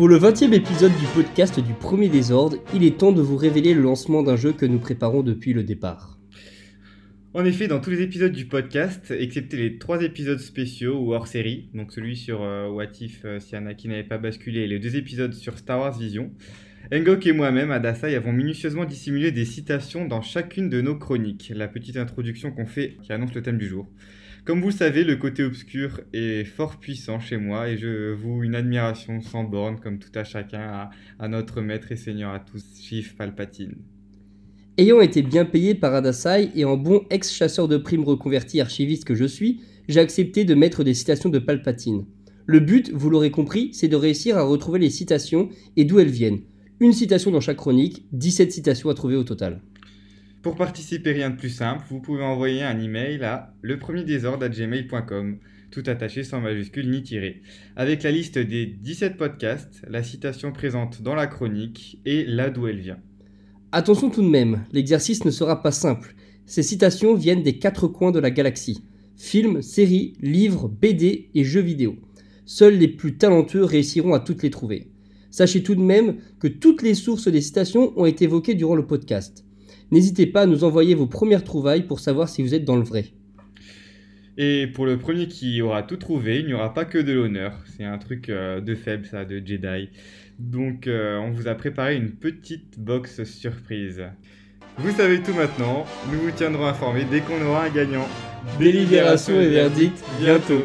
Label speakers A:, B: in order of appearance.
A: Pour le 20e épisode du podcast du Premier Désordre, il est temps de vous révéler le lancement d'un jeu que nous préparons depuis le départ.
B: En effet, dans tous les épisodes du podcast, excepté les trois épisodes spéciaux ou hors série, donc celui sur euh, What If euh, si Anakin n'avait pas basculé et les deux épisodes sur Star Wars Vision, Engok et moi-même, Adasai, avons minutieusement dissimulé des citations dans chacune de nos chroniques, la petite introduction qu'on fait qui annonce le thème du jour. Comme vous le savez, le côté obscur est fort puissant chez moi et je voue une admiration sans borne, comme tout à chacun, à, à notre maître et seigneur à tous, Chief Palpatine.
A: Ayant été bien payé par Adasai et en bon ex-chasseur de primes reconverti archiviste que je suis, j'ai accepté de mettre des citations de Palpatine. Le but, vous l'aurez compris, c'est de réussir à retrouver les citations et d'où elles viennent. Une citation dans chaque chronique, 17 citations à trouver au total.
B: Pour participer, rien de plus simple, vous pouvez envoyer un email à lepremierdésordre.gmail.com, tout attaché sans majuscule ni tiré, avec la liste des 17 podcasts, la citation présente dans la chronique et là d'où elle vient.
A: Attention tout de même, l'exercice ne sera pas simple. Ces citations viennent des quatre coins de la galaxie. Films, séries, livres, BD et jeux vidéo. Seuls les plus talentueux réussiront à toutes les trouver. Sachez tout de même que toutes les sources des citations ont été évoquées durant le podcast. N'hésitez pas à nous envoyer vos premières trouvailles pour savoir si vous êtes dans le vrai.
B: Et pour le premier qui aura tout trouvé, il n'y aura pas que de l'honneur. C'est un truc euh, de faible, ça, de Jedi. Donc, euh, on vous a préparé une petite box surprise. Vous savez tout maintenant, nous vous tiendrons informés dès qu'on aura un gagnant.
A: Délibération et verdict bientôt.